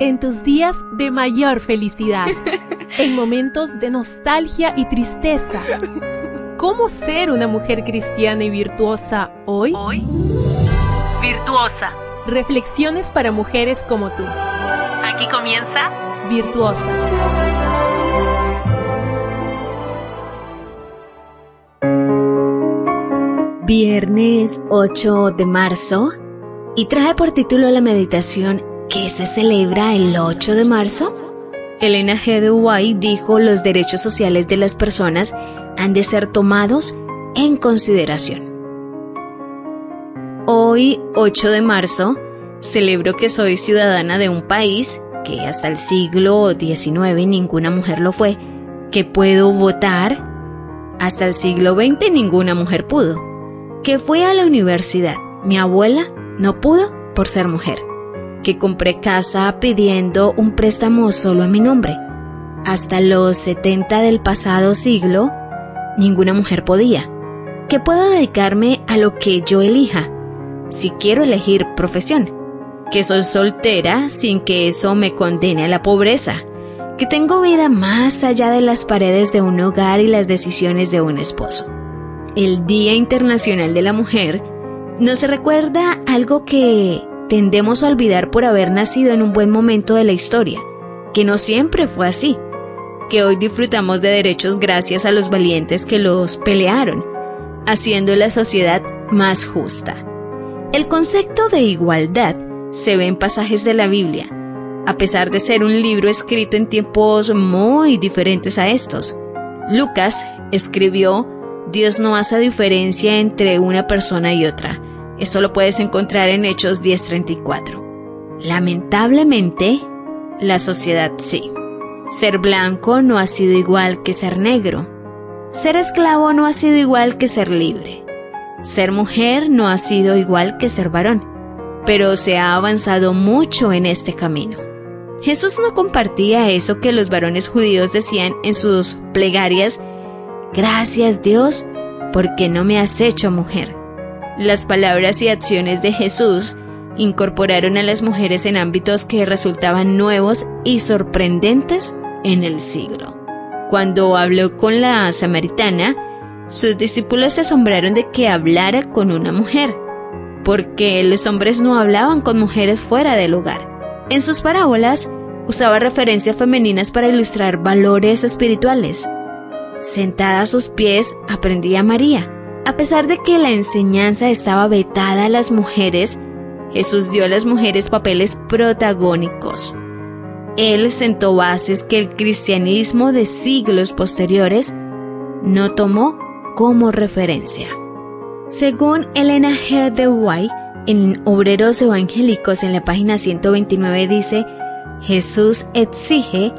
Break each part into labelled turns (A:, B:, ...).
A: en tus días de mayor felicidad, en momentos de nostalgia y tristeza. ¿Cómo ser una mujer cristiana y virtuosa hoy?
B: Hoy, virtuosa.
A: Reflexiones para mujeres como tú.
B: Aquí comienza
A: Virtuosa.
C: Viernes 8 de marzo y trae por título la meditación ¿Qué se celebra el 8 de marzo? Elena G. dijo los derechos sociales de las personas han de ser tomados en consideración. Hoy, 8 de marzo, celebro que soy ciudadana de un país que hasta el siglo XIX ninguna mujer lo fue, que puedo votar, hasta el siglo XX ninguna mujer pudo, que fui a la universidad, mi abuela no pudo por ser mujer, que compré casa pidiendo un préstamo solo a mi nombre. Hasta los 70 del pasado siglo, ninguna mujer podía. Que puedo dedicarme a lo que yo elija, si quiero elegir profesión. Que soy soltera sin que eso me condene a la pobreza. Que tengo vida más allá de las paredes de un hogar y las decisiones de un esposo. El Día Internacional de la Mujer nos recuerda algo que tendemos a olvidar por haber nacido en un buen momento de la historia, que no siempre fue así, que hoy disfrutamos de derechos gracias a los valientes que los pelearon, haciendo la sociedad más justa. El concepto de igualdad se ve en pasajes de la Biblia, a pesar de ser un libro escrito en tiempos muy diferentes a estos. Lucas escribió, Dios no hace diferencia entre una persona y otra. Esto lo puedes encontrar en Hechos 10:34. Lamentablemente, la sociedad sí. Ser blanco no ha sido igual que ser negro. Ser esclavo no ha sido igual que ser libre. Ser mujer no ha sido igual que ser varón, pero se ha avanzado mucho en este camino. Jesús no compartía eso que los varones judíos decían en sus plegarias, Gracias Dios, porque no me has hecho mujer. Las palabras y acciones de Jesús incorporaron a las mujeres en ámbitos que resultaban nuevos y sorprendentes en el siglo. Cuando habló con la samaritana, sus discípulos se asombraron de que hablara con una mujer, porque los hombres no hablaban con mujeres fuera del hogar. En sus parábolas usaba referencias femeninas para ilustrar valores espirituales. Sentada a sus pies aprendía María. A pesar de que la enseñanza estaba vetada a las mujeres, Jesús dio a las mujeres papeles protagónicos. Él sentó bases que el cristianismo de siglos posteriores no tomó como referencia. Según Elena G. de White, en Obreros Evangélicos en la página 129 dice, Jesús exige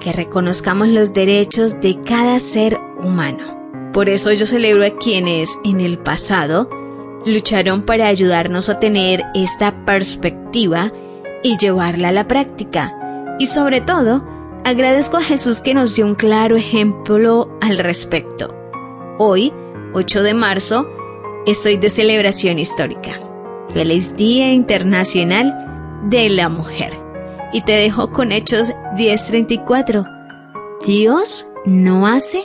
C: que reconozcamos los derechos de cada ser humano. Por eso yo celebro a quienes en el pasado lucharon para ayudarnos a tener esta perspectiva y llevarla a la práctica. Y sobre todo, agradezco a Jesús que nos dio un claro ejemplo al respecto. Hoy, 8 de marzo, estoy de celebración histórica. Feliz Día Internacional de la Mujer. Y te dejo con Hechos 10:34. Dios no hace